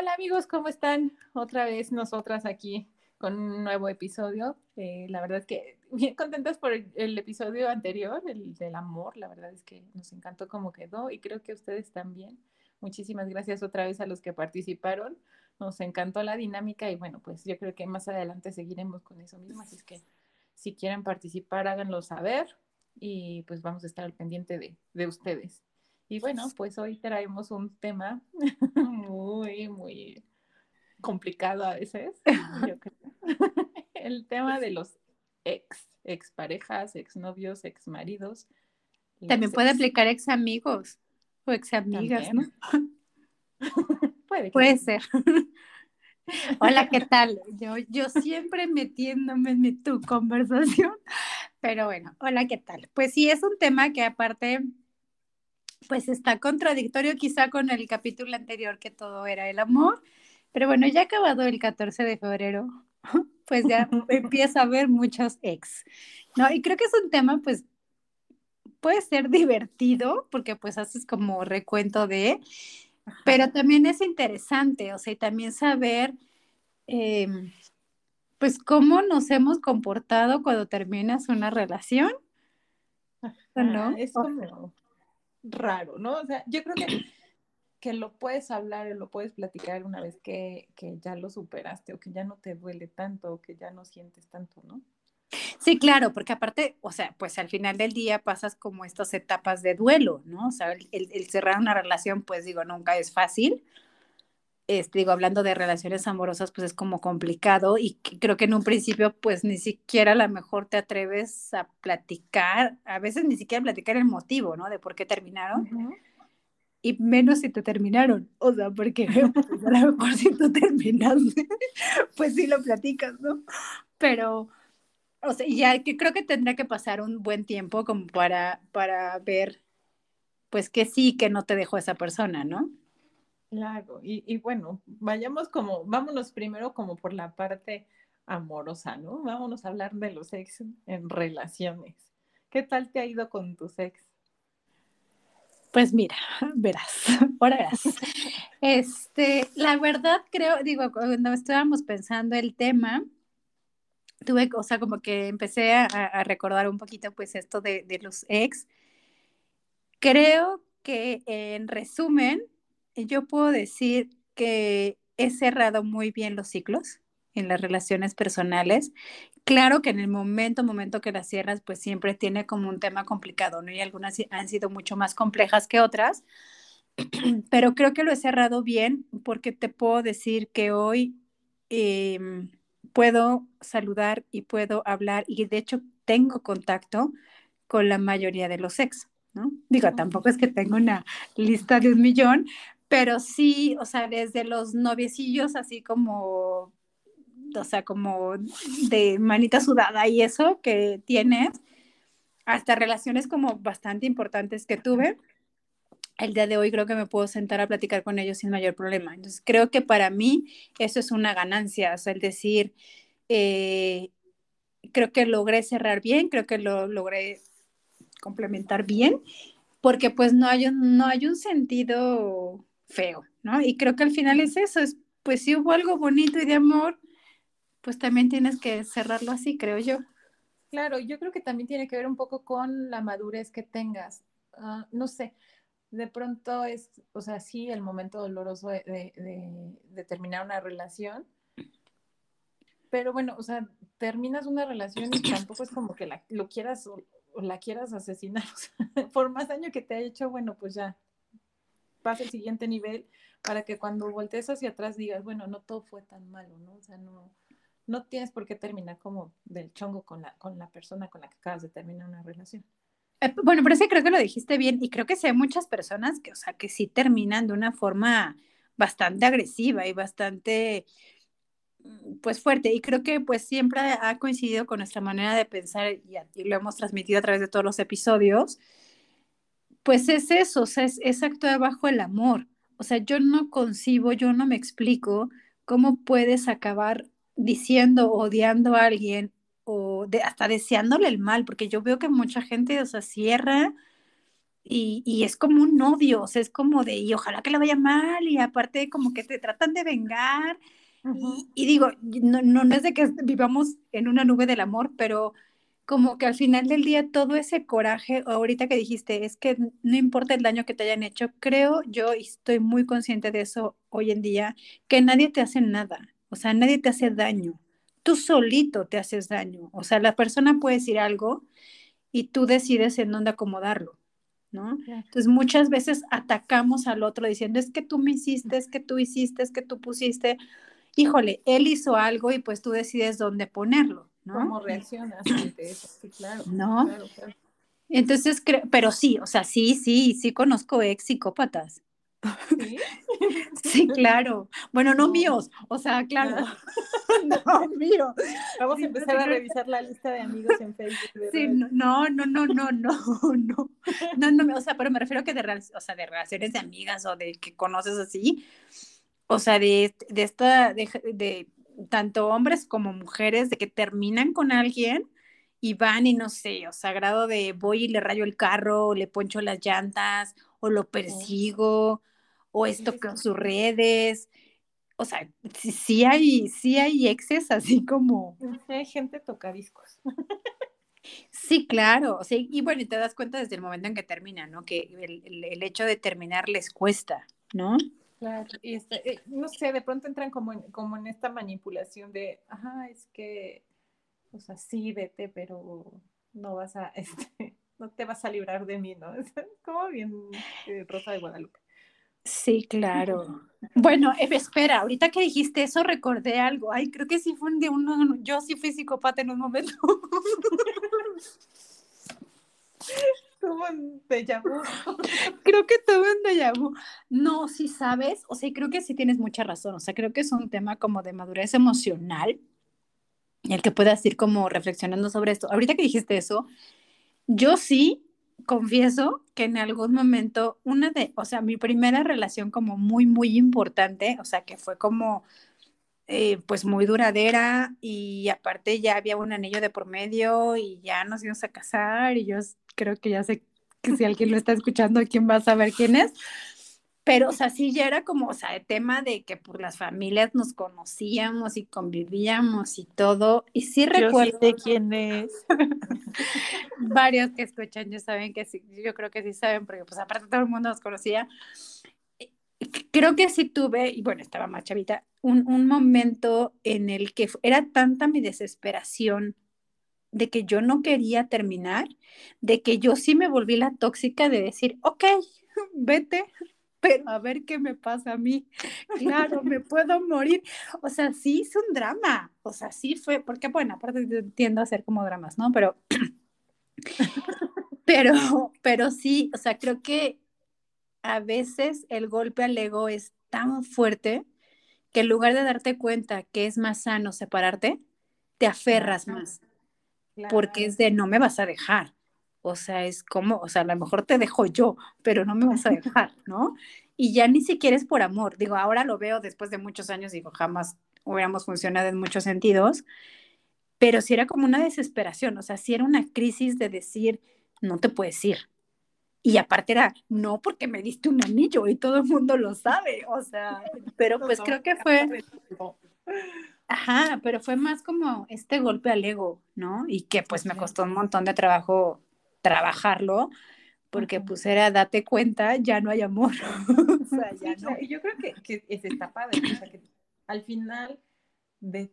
Hola amigos, ¿cómo están? Otra vez nosotras aquí con un nuevo episodio. Eh, la verdad es que bien contentas por el, episodio anterior, el del amor. La verdad es que nos encantó cómo quedó y creo que ustedes también. Muchísimas gracias otra vez a los que participaron. Nos encantó la dinámica y bueno, pues yo creo que más adelante seguiremos con eso mismo. Así que si quieren participar, háganlo saber y pues vamos a estar al pendiente de, de ustedes. Y bueno, pues hoy traemos un tema muy, muy complicado a veces, yo creo. El tema de los ex, ex parejas, ex novios, ex maridos. También puede aplicar ex amigos o ex amigas, ¿no? puede, puede ser. Hola, ¿qué tal? Yo, yo siempre metiéndome en tu conversación, pero bueno, hola, ¿qué tal? Pues sí, es un tema que aparte, pues está contradictorio quizá con el capítulo anterior que todo era el amor, pero bueno, ya acabado el 14 de febrero, pues ya empieza a haber muchos ex, ¿no? Y creo que es un tema, pues, puede ser divertido, porque pues haces como recuento de, pero también es interesante, o sea, y también saber, em, pues, cómo nos hemos comportado cuando terminas una relación. ¿No? Es como raro, ¿no? O sea, yo creo que que lo puedes hablar y lo puedes platicar una vez que, ya lo superaste o que ya no te duele tanto o que ya no sientes tanto, ¿no? Sí, claro, porque aparte, o sea, pues al final del día pasas como estas etapas de duelo, ¿no? O sea, el, cerrar una relación, pues digo, nunca es fácil. Este, digo, hablando de relaciones amorosas, pues es como complicado y creo que en un principio, pues ni siquiera a lo mejor te atreves a platicar, a veces ni siquiera platicar el motivo, ¿no? De por qué terminaron y menos si te terminaron. O sea, porque pues, a lo mejor si tú terminaste, pues sí lo platicas, ¿no? Pero, o sea, ya que creo que tendrá que pasar un buen tiempo como para, para ver, pues que sí, que no te dejó esa persona, ¿no? Claro, y, y bueno, vayamos como, vámonos primero como por la parte amorosa, ¿no? Vámonos a hablar de los ex en relaciones. ¿Qué tal te ha ido con tus ex? Pues mira, verás, ahora verás. Este, la verdad creo, digo, cuando estábamos pensando el tema, tuve, o sea, como que empecé a, recordar un poquito pues esto de, de, los ex. Creo que en resumen, yo puedo decir que he cerrado muy bien los ciclos en las relaciones personales. Claro que en el momento, momento que las cierras, pues siempre tiene como un tema complicado, ¿no? Y algunas han sido mucho más complejas que otras, pero creo que lo he cerrado bien porque te puedo decir que hoy em, puedo saludar y puedo hablar y de hecho tengo contacto con la mayoría de los ex, ¿no? Digo, tampoco es que tenga una lista de un millón, pero sí, o sea, desde los noviecillos así como o sea, como de manita sudada y eso que tienes, hasta relaciones como bastante importantes que tuve. El día de hoy creo que me puedo sentar a platicar con ellos sin mayor problema. Entonces, creo que para mí eso es una ganancia, o sea, el decir, eh, creo que logré cerrar bien, creo que lo logré complementar bien, porque pues no hay un, no hay un sentido feo, ¿no? Y creo que al final es eso, es pues si hubo algo bonito y de amor, pues también tienes que cerrarlo así, creo yo. Claro, yo creo que también tiene que ver un poco con la madurez que tengas. Ah, no sé, de pronto es, o sea, sí, el momento doloroso de, terminar una relación, pero bueno, o sea, terminas una relación y tampoco es como que la, lo quieras o, la quieras asesinar. por más daño que te haya hecho, bueno, pues ya pasa el siguiente nivel para que cuando voltees hacia atrás digas, bueno, no todo fue tan malo, ¿no? O sea, no, no tienes por qué terminar como del chongo con la, con la persona con la que acabas de terminar una relación. Eh, bueno, pero sí creo que lo dijiste bien y creo que sí hay muchas personas que, o sea, que sí terminan de una forma bastante agresiva y bastante mm, pues fuerte y creo que pues siempre ha coincidido con nuestra manera de pensar y, lo hemos transmitido a través de todos los episodios, pues es eso, o sea, es, es, actuar bajo el amor. O sea, yo no concibo, yo no me explico cómo puedes acabar diciendo, odiando a alguien o de, hasta deseándole el mal, porque yo veo que mucha gente, o sea, cierra y, y, es como un odio, o sea, es como de, y ojalá que le vaya mal, y aparte como que te tratan de vengar. y, y, digo, no, no, no es de que vivamos en una nube del amor, pero como que al final del día todo ese coraje, ahorita que dijiste, es que no importa el daño que te hayan hecho, creo yo, y estoy muy consciente de eso hoy en día, que nadie te hace nada, o sea, nadie te hace daño, tú solito te haces daño, o sea, la persona puede decir algo y tú decides en dónde acomodarlo. ¿no? Entonces muchas veces atacamos al otro diciendo, es que tú me hiciste, es que tú hiciste, es que tú pusiste. Híjole, él hizo algo y pues tú decides dónde ponerlo, ¿no? ¿Cómo reaccionas ante eso? Sí, claro. ¿No? Claro, claro. Entonces, pero sí, o sea, sí, sí, sí conozco ex psicópatas. ¿Sí? sí, claro. Bueno, no míos, o sea, claro. No, mío. Vamos a empezar a revisar la lista de amigos en Facebook. Sí, no, no, no, no, no, no. No, no, o sea, pero me refiero que de, o sea, de relaciones de amigas o de que conoces así. O sea, de, de esta, de tanto hombres como mujeres, de que terminan con alguien y van y no sé, o sea, grado de voy y le rayo el carro, le poncho las llantas, o lo persigo, o esto con sus redes. O sea, sí, hay, sí hay exes así como... hay gente tocadiscos. Sí, claro, o sea, y bueno, y te das cuenta desde el momento en que termina, ¿no? Que el, el, hecho de terminar les cuesta, ¿no? Claro, y este, eh, no sé, de pronto entran como en, como en esta manipulación de, ajá, es que, o sea, sí, vete, pero no vas a, este, no te vas a librar de mí, ¿no? Es como bien eh, Rosa de Guadalupe. Sí, claro. Bueno, espera, ahorita que dijiste eso recordé algo. Ay, creo que sí fue de uno, yo sí fui psicópata en un momento. Tuvo un déjà Creo que tuve un déjà No, sí sabes, o sea, creo que sí tienes mucha razón. O sea, creo que es un tema como de madurez emocional, el que puedas ir como reflexionando sobre esto. Ahorita que dijiste eso, yo sí confieso que en algún momento, una de, o sea, mi primera relación como muy, muy importante, o sea, que fue como, eh, pues muy duradera y aparte ya había un anillo de por medio y ya nos íbamos a casar y yo creo que ya sé que si alguien lo está escuchando, ¿quién va a saber quién es? Pero, o sea, sí ya era como, o sea, el tema de que por las familias nos conocíamos y convivíamos y todo. Y sí recuerdo. de quién es. varios que escuchan ya saben que sí, yo creo que sí saben, porque pues aparte todo el mundo nos conocía. Creo que sí tuve, y bueno, estaba más chavita, un, un momento en el que era tanta mi desesperación de que yo no quería terminar, de que yo sí me volví la tóxica de decir, ok, vete, pero a ver qué me pasa a mí. Claro, me puedo morir. O sea, sí es un drama. O sea, sí fue, porque bueno, aparte tiendo a hacer como dramas, ¿no? Pero, pero, pero sí, o sea, creo que a veces el golpe al ego es tan fuerte que en lugar de darte cuenta que es más sano separarte, te aferras más. Porque es de no me vas a dejar. O sea, es como, o sea, a lo mejor te dejo yo, pero no me vas a dejar, ¿no? Y ya ni siquiera es por amor. Digo, ahora lo veo después de muchos años, digo, jamás hubiéramos funcionado en muchos sentidos, pero sí era como una desesperación, o sea, sí era una crisis de decir, no te puedes ir. Y aparte era, no porque me diste un anillo y todo el mundo lo sabe, o sea, pero pues creo que fue... Ajá, pero fue más como este golpe al ego, ¿no? Y que pues me costó un montón de trabajo trabajarlo, porque pues era date cuenta, ya no hay amor. o sea, ya no. Y yo creo que, que es esta padre, o sea, que al final de,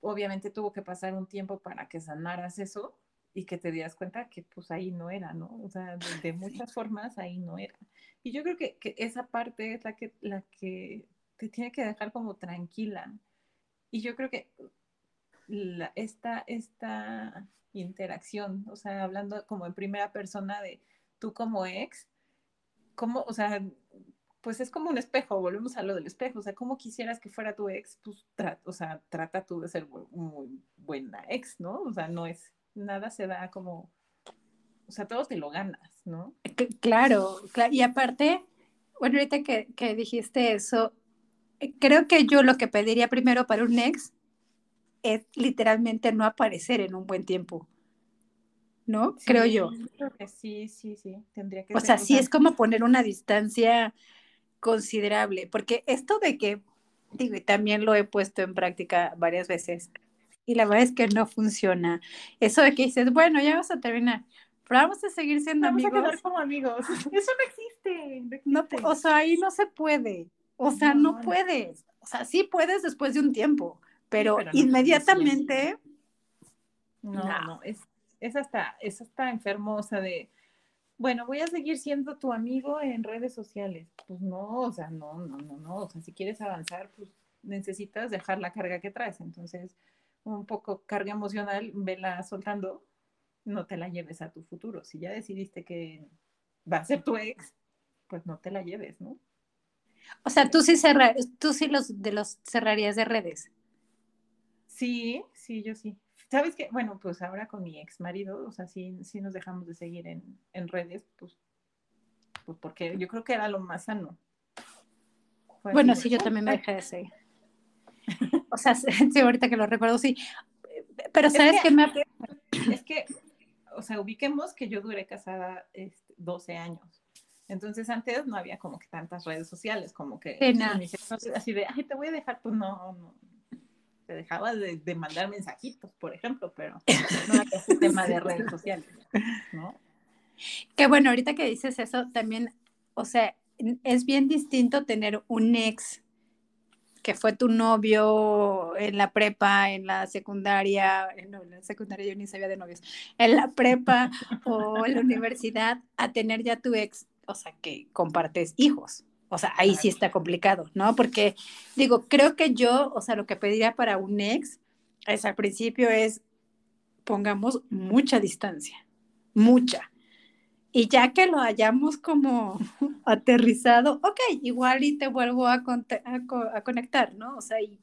obviamente tuvo que pasar un tiempo para que sanaras eso y que te dieras cuenta que pues ahí no era, ¿no? O sea, de, muchas formas ahí no era. Y yo creo que, que, esa parte es la que, la que te tiene que dejar como tranquila. Y yo creo que la, esta, esta interacción, o sea, hablando como en primera persona de tú como ex, ¿cómo, o sea, pues es como un espejo, volvemos a lo del espejo, o sea, ¿cómo quisieras que fuera tu ex? Pues, o sea, trata tú de ser muy buena ex, ¿no? O sea, no es, nada se da como, o sea, todo te lo ganas, ¿no? Claro, claro. y aparte, bueno, ahorita que, que dijiste eso, eh, creo que yo lo que pediría primero para un ex es literalmente no aparecer en un buen tiempo. ¿No? creo yo. sí, sí, sí. Tendría que o sea, sí es como poner una distancia considerable, porque esto de que, digo, y también lo he puesto en práctica varias veces, y la verdad es que no funciona. Eso de que dices, bueno, ya vas a terminar, pero vamos a seguir siendo amigos. Vamos a quedar como amigos. Eso no existe. No, o sea, ahí no se puede. O sea, no, puedes. O sea, sí puedes después de un tiempo, pero, inmediatamente. No, no, es, es, hasta, es hasta enfermo, o sea, de, bueno, voy a seguir siendo tu amigo en redes sociales. Pues no, o sea, no, no, no, no. O sea, si quieres avanzar, pues necesitas dejar la carga que traes. Entonces, un poco carga emocional, vela soltando, no te la lleves a tu futuro. Si ya decidiste que va a ser tu ex, pues no te la lleves, ¿no? O sea, tú sí cerrar, tú sí los de los cerrarías de redes. Sí, sí, yo sí. ¿Sabes qué? Bueno, pues ahora con mi ex marido, o sea, sí, sí nos dejamos de seguir en, redes, pues, pues, porque yo creo que era lo más sano. bueno, sí, yo también me dejé de seguir. O sea, sí, ahorita que lo recuerdo, sí. Pero ¿sabes qué me... Es que, o sea, ubiquemos que yo duré casada 12 este, años. Entonces antes no había como que tantas redes sociales, como que así de, ay, te voy a dejar, pues no, no. Te dejaba de, mandar mensajitos, por ejemplo, pero no era ese tema de redes sociales, ¿no? Que bueno, ahorita que dices eso, también, o sea, es bien distinto tener un ex que fue tu novio en la prepa, en la secundaria, no, en la secundaria yo ni sabía de novios, en la prepa o en la universidad, a tener ya tu ex o sea, que compartes hijos. O sea, ahí sí está complicado, ¿no? Porque digo, creo que yo, o sea, lo que pediría para un ex es al principio es pongamos mucha distancia, mucha. Y ya que lo hayamos como aterrizado, ok, igual y te vuelvo a, a, a conectar, ¿no? O sea, y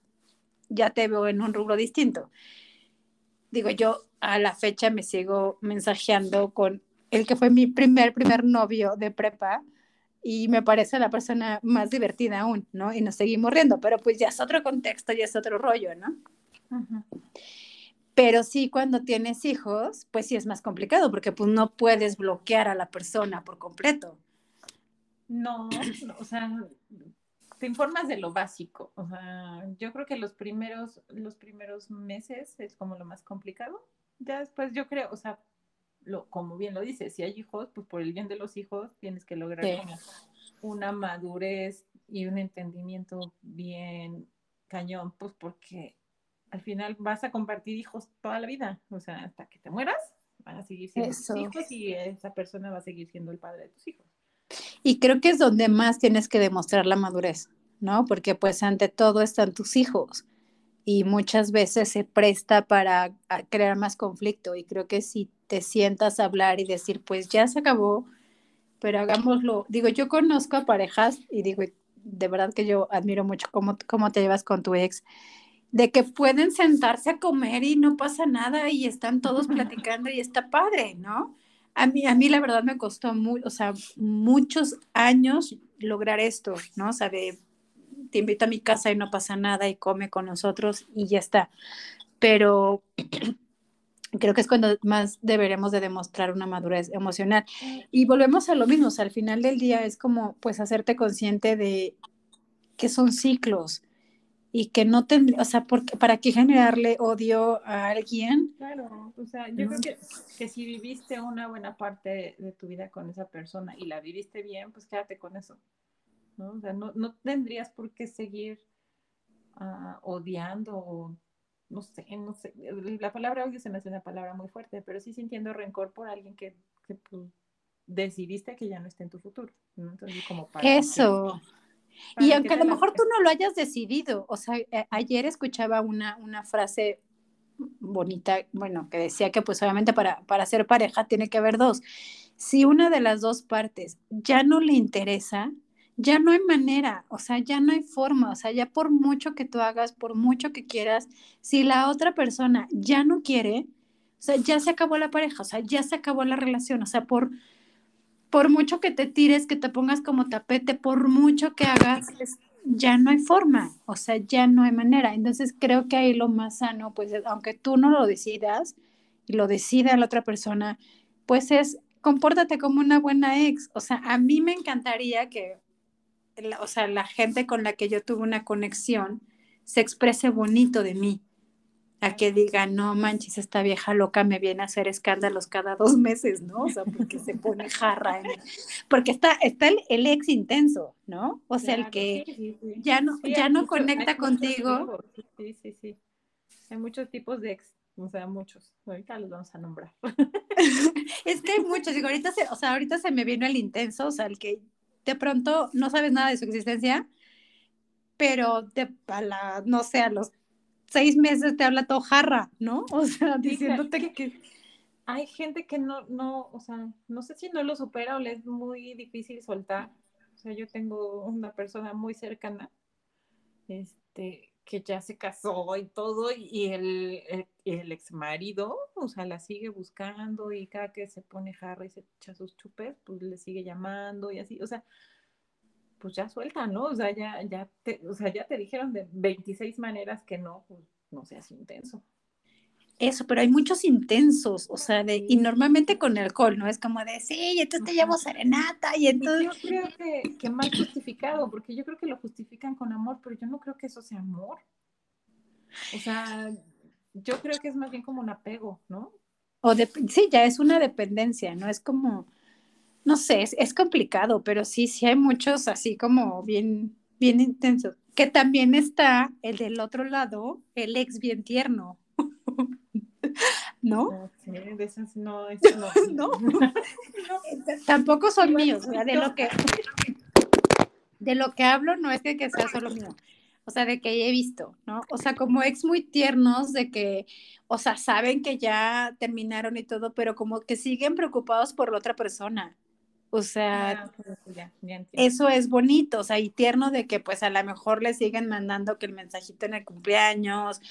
ya te veo en un rubro distinto. Digo, yo a la fecha me sigo mensajeando con el que fue mi primer, primer novio de prepa y me parece la persona más divertida aún, ¿no? Y nos seguimos riendo, pero pues ya es otro contexto, ya es otro rollo, ¿no? Pero sí, cuando tienes hijos, pues sí es más complicado porque pues no puedes bloquear a la persona por completo. No, o sea, te informas de lo básico. O sea, yo creo que los primeros, los primeros meses es como lo más complicado. Ya después yo creo, o sea, como bien lo dice, si hay hijos, pues por el bien de los hijos tienes que lograr una madurez y un entendimiento bien cañón, pues porque al final vas a compartir hijos toda la vida, o sea, hasta que te mueras, van a seguir siendo tus hijos y esa persona va a seguir siendo el padre de tus hijos. Y creo que es donde más tienes que demostrar la madurez, ¿no? Porque pues ante todo están tus hijos y muchas veces se presta para crear más conflicto y creo que si te sientas a hablar y decir, pues ya se acabó, pero hagámoslo. Digo, yo conozco a parejas y digo, de verdad que yo admiro mucho cómo, cómo te llevas con tu ex, de que pueden sentarse a comer y no pasa nada y están todos platicando y está padre, ¿no? A mí, a mí la verdad me costó muy, o sea, muchos años lograr esto, ¿no? O te invito a mi casa y no pasa nada y come con nosotros y ya está. Pero creo que es cuando más deberemos de demostrar una madurez emocional. Y volvemos a lo mismo, al final del día es como pues hacerte consciente de que son ciclos y que no tendría, o sea, porque, ¿para qué generarle odio a alguien? Claro, o sea, yo creo que, que, si viviste una buena parte de tu vida con esa persona y la viviste bien, pues quédate con eso, ¿no? O sea, no, no tendrías por qué seguir uh, odiando o no sé, no sé, la palabra odio se me hace una palabra muy fuerte, pero sí sintiendo rencor por alguien que, que pues, decidiste que ya no esté en tu futuro. Entonces, como para Eso. Y aunque a lo mejor tú no lo hayas decidido, o sea, eh, ayer escuchaba una, una frase bonita, bueno, que decía que pues obviamente para, para ser pareja tiene que haber dos. Si una de las dos partes ya no le interesa, ya no hay manera, o sea, ya no hay forma, o sea, ya por mucho que tú hagas, por mucho que quieras, si la otra persona ya no quiere, o sea, ya se acabó la pareja, o sea, ya se acabó la relación, o sea, por, por mucho que te tires, que te pongas como tapete, por mucho que hagas, ya no hay forma, o sea, ya no hay manera. Entonces creo que ahí lo más sano, pues, aunque tú no lo decidas y lo decida la otra persona, pues es, compórtate como una buena ex. O sea, a mí me encantaría que, o sea, la gente con la que yo tuve una conexión se exprese bonito de mí a que diga, no manches, esta vieja loca me viene a hacer escándalos cada dos meses, ¿no? O sea, porque se pone jarra. Porque está, está el, ex intenso, ¿no? O sea, el que ya no, ya no conecta contigo. Sí, sí, sí. Hay muchos tipos de ex, o sea, muchos. Ahorita los vamos a nombrar. es que hay muchos, digo, ahorita se, o sea, ahorita se me vino el intenso, o sea, el que de pronto no sabes nada de su existencia, pero de, a la, no sé, a los seis meses te habla todo jarra, ¿no? O sea, diciéndote que, Hay gente que no, no, o sea, no sé si no lo supera o le es muy difícil soltar. O sea, yo tengo una persona muy cercana, este, que ya se casó y todo, y el, el, el ex marido, o sea, la sigue buscando y cada que se pone jarra y se echa sus chupes, pues le sigue llamando y así, o sea, pues ya suelta, ¿no? O sea, ya, ya, te, o sea, ya te dijeron de 26 maneras que no, pues no seas intenso. Eso, pero hay muchos intensos, o sea, de, y normalmente con alcohol, ¿no? Es como de, sí, y entonces te llevo serenata, y entonces... yo creo que, que más justificado, porque yo creo que lo justifican con amor, pero yo no creo que eso sea amor. O sea, yo creo que es más bien como un apego, ¿no? O de, sí, ya es una dependencia, ¿no? Es como, no sé, es, complicado, pero sí, sí hay muchos así como bien, bien intensos. Que también está el del otro lado, el ex bien tierno. ¿No? Sí, de no, no. no. Tampoco son míos, de lo que de lo que hablo no es que, que sea solo mío, o sea, de que he visto, ¿no? O sea, como ex muy tiernos, de que, o sea, saben que ya terminaron y todo, pero como que siguen preocupados por la otra persona. O sea, ah, eso es bonito, o sea, y tierno de que pues a lo mejor le siguen mandando que el mensajito en el cumpleaños.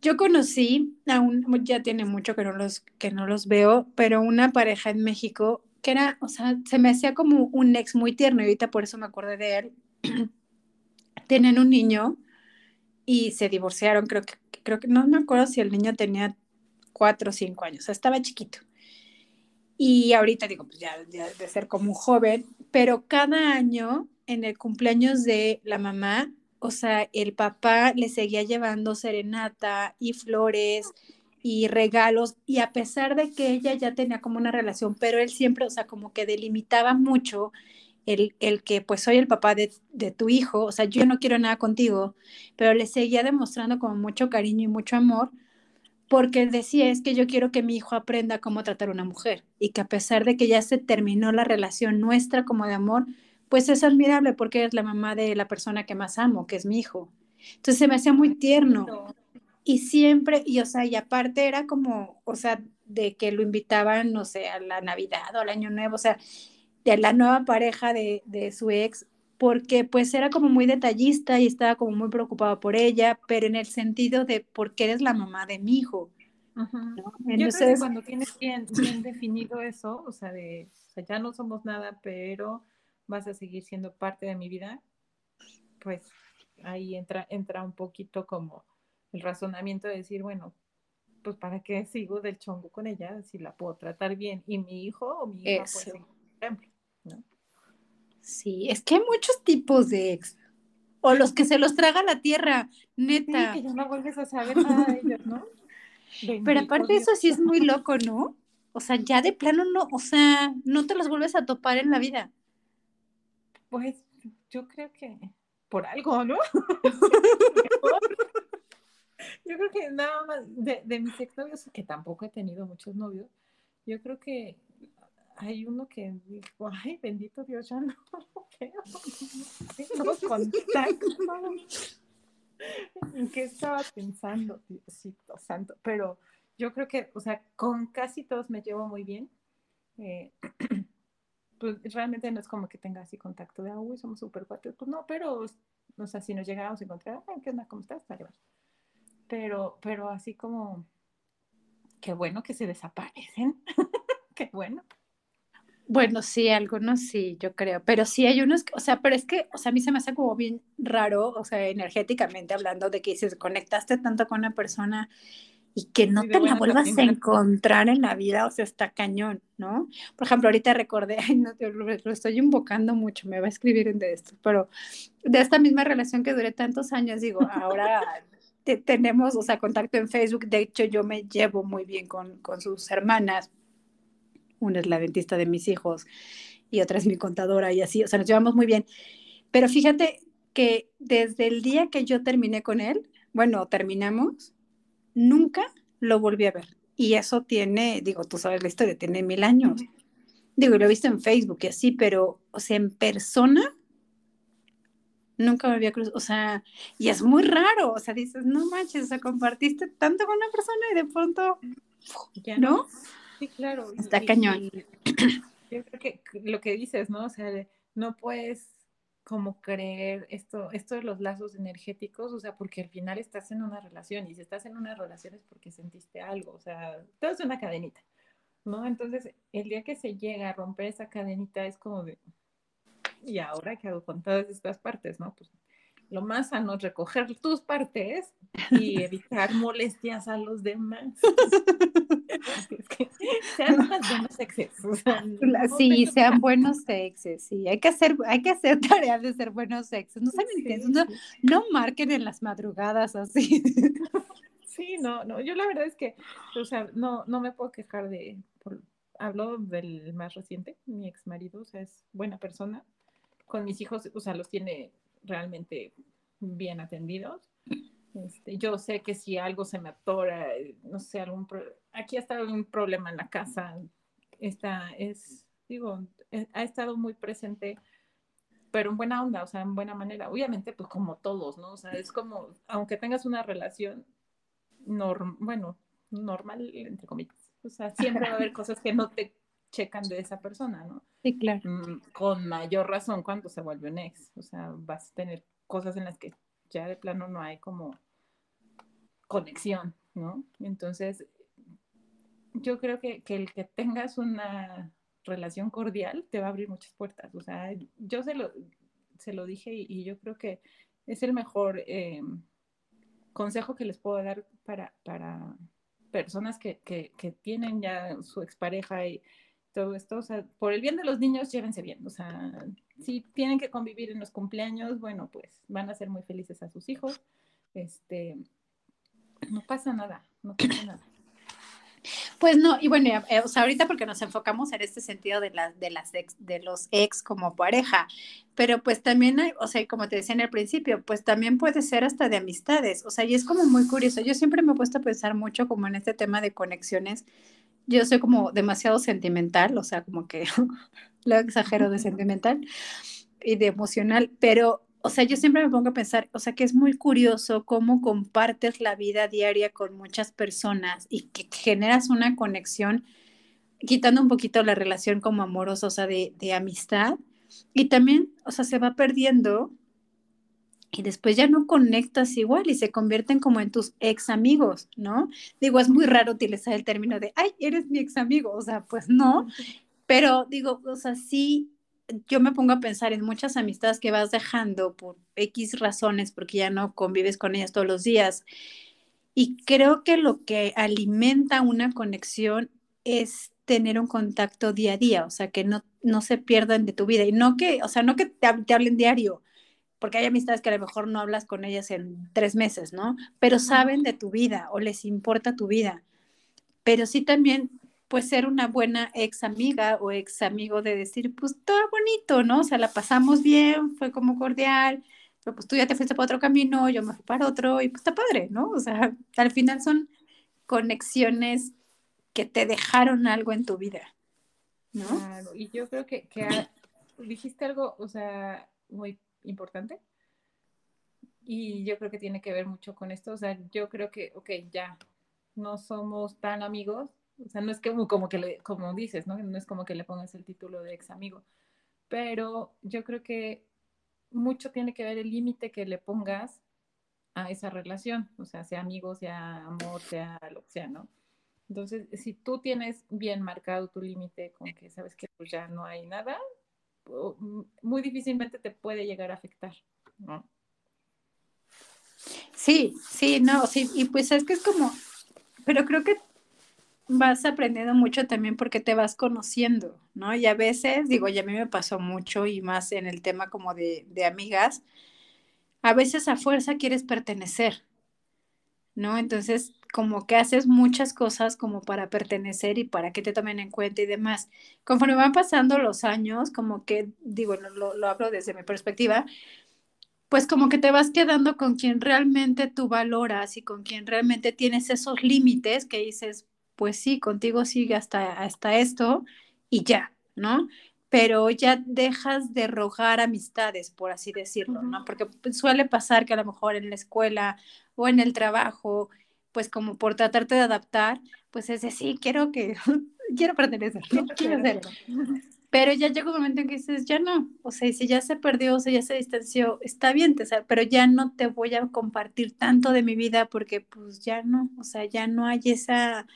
Yo conocí a un, ya tiene mucho que no los, que no los veo, pero una pareja en México que era, o sea, se me hacía como un ex muy tierno y ahorita por eso me acordé de él. Tienen un niño y se divorciaron, creo que, creo que, no me acuerdo si el niño tenía cuatro o cinco años, o sea, estaba chiquito. Y ahorita digo, pues ya, de ser como un joven, pero cada año en el cumpleaños de la mamá, o sea, el papá le seguía llevando serenata y flores y regalos, y a pesar de que ella ya tenía como una relación, pero él siempre, o sea, como que delimitaba mucho el, el que pues soy el papá de, de, tu hijo, o sea, yo no quiero nada contigo, pero le seguía demostrando como mucho cariño y mucho amor, porque decía es que yo quiero que mi hijo aprenda cómo tratar a una mujer y que a pesar de que ya se terminó la relación nuestra como de amor, pues es admirable porque es la mamá de la persona que más amo, que es mi hijo. Entonces se me hacía muy tierno. Y siempre, y o sea, y aparte era como, o sea, de que lo invitaban, no sé, a la Navidad o al Año Nuevo, o sea, de la nueva pareja de, de su ex, porque pues era como muy detallista y estaba como muy preocupado por ella, pero en el sentido de porque eres la mamá de mi hijo. Yo creo que cuando tienes bien, bien definido eso, o sea, de, o sea, ya no somos nada, pero vas a seguir siendo parte de mi vida, pues ahí entra, entra un poquito como el razonamiento de decir, bueno, pues para qué sigo del chongo con ella si la puedo tratar bien y mi hijo o mi hija, pues, ejemplo, ¿no? Sí, es que hay muchos tipos de ex. O los que se los traga la tierra, neta. Sí, que ya no vuelves a saber nada de ellos, ¿no? Pero aparte eso sí es muy loco, ¿no? O sea, ya de plano no, o sea, no te los vuelves a topar en la vida. Pues yo creo que por algo, ¿no? yo creo que nada más de, de mis exnovios, que tampoco he tenido muchos novios, yo creo que hay uno que dijo, ay, bendito Dios, ya no tengo contactos. ¿En qué estaba pensando, Diosito santo? Pero yo creo que, o sea, con casi todos me llevo muy bien. Eh, pues realmente no es como que tenga así contacto de, uy, somos súper cuates, pues no, pero, o sea, si nos llegáramos a encontrar, ¿qué onda? ¿Cómo estás? Pero, pero así como, qué bueno que se desaparecen, qué bueno. Bueno, sí, algunos sí, yo creo, pero sí hay unos, o sea, pero es que, o sea, a mí se me hace como bien raro, o sea, energéticamente hablando de que si conectaste tanto con una persona y que no te la vuelvas a encontrar en la vida, o sea, está cañón, ¿no? Por ejemplo, ahorita recordé, ay, no, lo, estoy invocando mucho, me va a escribir de esto, pero de esta misma relación que duré tantos años, digo, ahora tenemos, o sea, contacto en Facebook, de hecho yo me llevo muy bien con, con sus hermanas, una es la dentista de mis hijos y otra es mi contadora y así, o sea, nos llevamos muy bien. Pero fíjate que desde el día que yo terminé con él, bueno, terminamos, nunca lo volví a ver. Y eso tiene, digo, tú sabes la historia, tiene mil años. Digo, lo he visto en Facebook y así, pero, o sea, en persona, nunca me había cruzado, o sea, y es muy raro, o sea, dices, no manches, o sea, compartiste tanto con una persona y de pronto, ¿no? Sí, claro. Está cañón. yo creo que lo que dices, ¿no? O sea, no puedes como creer esto, esto de los lazos energéticos, o sea, porque al final estás en una relación y si estás en una relación es porque sentiste algo, o sea, todo es una cadenita, ¿no? Entonces, el día que se llega a romper esa cadenita es como de, ¿y ahora qué hago con todas estas partes, no? Pues lo más sano es recoger tus partes y evitar molestias a los demás. sean buenos exes. sí, sean buenos exes, sí. Hay que hacer, hay que hacer tareas de ser buenos exes. No saben no, no marquen en las madrugadas así. Sí, no, no. Yo la verdad es que, o sea, no, no me puedo quejar de. hablo del más reciente, mi ex marido, o sea, es buena persona. Con mis hijos, o sea, los tiene realmente bien atendidos. Este, yo sé que si algo se me atora, no sé, algún aquí ha estado un problema en la casa, esta es, digo, eh, ha estado muy presente, pero en buena onda, o sea, en buena manera. Obviamente, pues como todos, ¿no? O sea, es como, aunque tengas una relación, bueno, normal, entre comillas, o sea, siempre va a haber cosas que no te checan de esa persona, ¿no? Sí, claro. Mm, con mayor razón cuando se vuelve un ex, o sea, vas a tener cosas en las que ya de plano no hay como conexión, ¿no? Entonces, yo creo que, el que tengas una relación cordial te va a abrir muchas puertas. O sea, yo se lo, se lo dije y, yo creo que es el mejor eh, consejo que les puedo dar para, para personas que, que, que, tienen ya su expareja y todo esto. O sea, por el bien de los niños, llévense bien. O sea, si tienen que convivir en los cumpleaños, bueno, pues van a ser muy felices a sus hijos. Este, no pasa nada, no pasa nada. Pues no, y bueno, eh, o sea, ahorita porque nos enfocamos en este sentido de, las de, las ex, de los ex como pareja, pero pues también hay, o sea, como te decía en el principio, pues también puede ser hasta de amistades, o sea, y es como muy curioso, yo siempre me he puesto a pensar mucho como en este tema de conexiones, yo soy como demasiado sentimental, o sea, como que lo exagero de sentimental y de emocional, pero, o sea, yo siempre me pongo a pensar, o sea, que es muy curioso cómo compartes la vida diaria con muchas personas y que generas una conexión, quitando un poquito la relación como amorosa, o sea, de, de amistad, y también, o sea, se va perdiendo y después ya no conectas igual y se convierten como en tus ex amigos, ¿no? Digo, es muy raro utilizar el término de, ay, eres mi ex amigo, o sea, pues no, pero digo, o sea, sí, yo me pongo a pensar en muchas amistades que vas dejando por X razones, porque ya no convives con ellas todos los días. Y creo que lo que alimenta una conexión es tener un contacto día a día, o sea, que no, no se pierdan de tu vida. Y no que, o sea, no que te, te hablen diario, porque hay amistades que a lo mejor no hablas con ellas en tres meses, ¿no? Pero saben de tu vida o les importa tu vida. Pero sí también, pues ser una buena ex amiga o ex amigo de decir, pues todo bonito, ¿no? O sea, la pasamos bien, fue como cordial, pero pues tú ya te fuiste para otro camino, yo me fui para otro y pues está padre, ¿no? O sea, al final son conexiones que te dejaron algo en tu vida, ¿no? Claro, y yo creo que, que dijiste algo, o sea, muy importante. Y yo creo que tiene que ver mucho con esto. O sea, yo creo que, ok, ya no somos tan amigos, O sea, no es como, como que, le, como dices, ¿no? No es como que le pongas el título de ex amigo. Pero yo creo que mucho tiene que ver el límite que le pongas a esa relación, o sea, sea amigo, sea amor, sea lo que sea, ¿no? Entonces, si tú tienes bien marcado tu límite con que sabes que pues ya no hay nada, muy difícilmente te puede llegar a afectar, ¿no? Sí, sí, no, sí, y pues es que es como, pero creo que vas aprendiendo mucho también porque te vas conociendo, ¿no? Y a veces, digo, ya a mí me pasó mucho y más en el tema como de, de amigas, a veces a fuerza quieres pertenecer, ¿no? Entonces, como que haces muchas cosas como para pertenecer y para que te tomen en cuenta y demás. Conforme van pasando los años, como que, digo, lo, lo hablo desde mi perspectiva, pues como que te vas quedando con quien realmente tú valoras y con quien realmente tienes esos límites que dices, pues sí, contigo sigue hasta, hasta esto y ya, ¿no? Pero ya dejas de rogar amistades, por así decirlo, ¿no? Porque suele pasar que a lo mejor en la escuela o en el trabajo, pues como por tratarte de adaptar, pues es de sí, quiero que, quiero pertenecer, quiero hacerlo. Pero ya llega un momento en que dices, ya no, o sea, si ya se perdió, o sea, ya se distanció, está bien, te, pero ya no te voy a compartir tanto de mi vida porque pues ya no, o sea, ya no hay esa,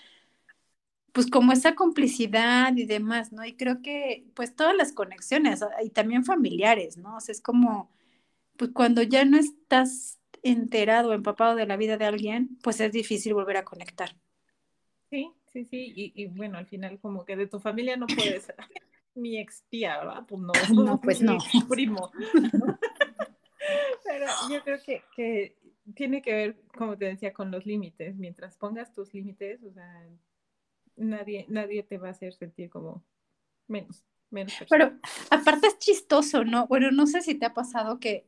pues como esa complicidad y demás, ¿no? Y creo que pues todas las conexiones y también familiares, ¿no? O sea, es como, pues cuando ya no estás enterado, empapado de la vida de alguien, pues es difícil volver a conectar. Sí, sí, sí, y, y bueno, al final como que de tu familia no puedes mi ex tía, ¿verdad? Pues no, no pues no. primo. Pero yo creo que, que, tiene que ver, como te decía, con los límites. Mientras pongas tus límites, o sea, nadie, nadie te va a hacer sentir como menos. menos Pero aparte es chistoso, ¿no? Bueno, no sé si te ha pasado que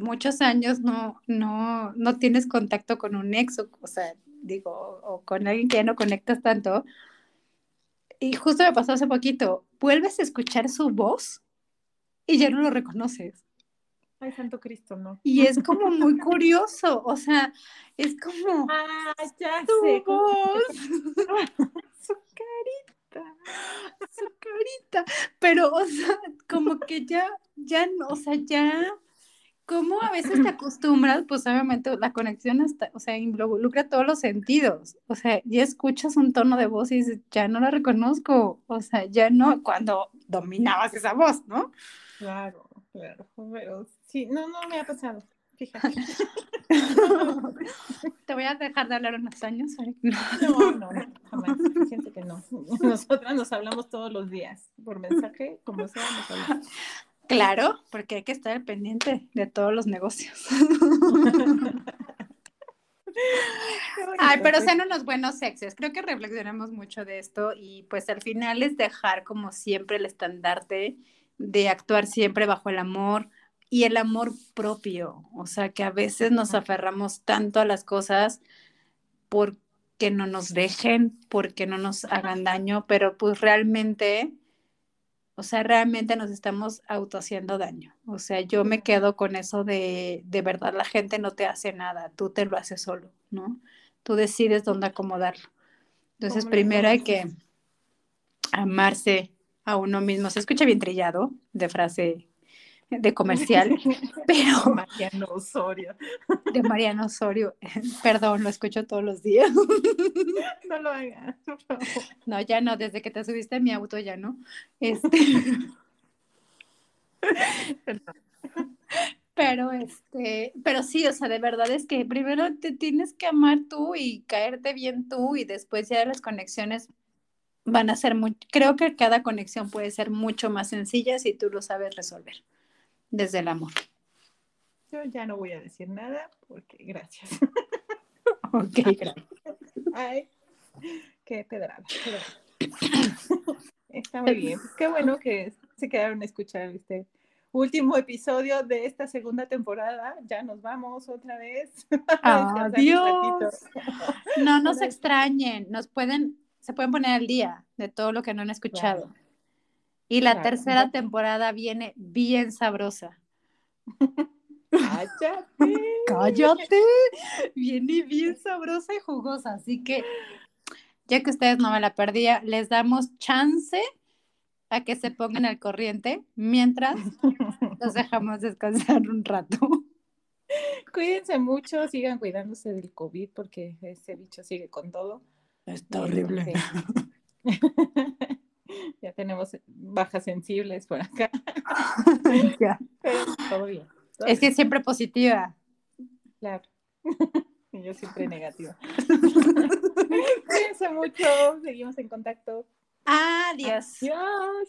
muchos años no, no, no tienes contacto con un ex, o, o sea, digo, o con alguien que ya no conectas tanto, y justo me pasó hace poquito, vuelves a escuchar su voz y ya no lo reconoces. Ay, Santo Cristo, no. Y es como muy curioso, o sea, es como ah, ya su sé, voz, su carita, su carita, pero, o sea, como que ya, ya, no, o sea, ya ¿Cómo a veces te acostumbras? Pues obviamente la conexión está, o sea, involucra todos los sentidos. O sea, ya escuchas un tono de voz y dices, ya no la reconozco. O sea, ya no, cuando dominabas esa voz, ¿no? Claro, claro. Pero sí, no, no me ha pasado. Fíjate. Te voy a dejar de hablar unos años. No, no, no, jamás. Siento que no. Nosotras nos hablamos todos los días. Por mensaje, como sea, nos hablamos. Claro, porque hay que estar pendiente de todos los negocios. Ay, pero sean unos buenos sexes. Creo que reflexionamos mucho de esto y pues al final es dejar como siempre el estandarte de actuar siempre bajo el amor y el amor propio. O sea, que a veces nos aferramos tanto a las cosas porque no nos dejen, porque no nos hagan daño, pero pues realmente o sea, realmente nos estamos auto haciendo daño. O sea, yo me quedo con eso de, de verdad, la gente no te hace nada, tú te lo haces solo, ¿no? Tú decides dónde acomodarlo. Entonces, primero hay que amarse a uno mismo. Se escucha bien trillado de frase de comercial, pero... Mariano Osorio. De Mariano Osorio. Perdón, lo escucho todos los días. No lo hagas. No, ya no, desde que te subiste a mi auto ya no. Este... Pero este, pero sí, o sea, de verdad es que primero te tienes que amar tú y caerte bien tú y después ya las conexiones van a ser muy, creo que cada conexión puede ser mucho más sencilla si tú lo sabes resolver desde el amor. Yo ya no voy a decir nada porque gracias. ok, gracias. Ay, qué pedrada. Está muy bien. Qué bueno que se quedaron a escuchar este último episodio de esta segunda temporada. Ya nos vamos otra vez. Adiós. No nos extrañen. Nos pueden, se pueden poner al día de todo lo que no han escuchado. Y la tercera temporada viene bien sabrosa. Cállate. Cállate. Viene bien sabrosa y jugosa. Así que ya que ustedes no me la perdía, les damos chance a que se pongan al corriente mientras los dejamos descansar un rato. Cuídense mucho, sigan cuidándose del COVID porque ese bicho sigue con todo. Está horrible. ya tenemos bajas sensibles por acá. todo bien. Es bien. que siempre positiva. Claro. Y yo siempre negativa. Cuídense mucho, seguimos en contacto. Adiós. Adiós.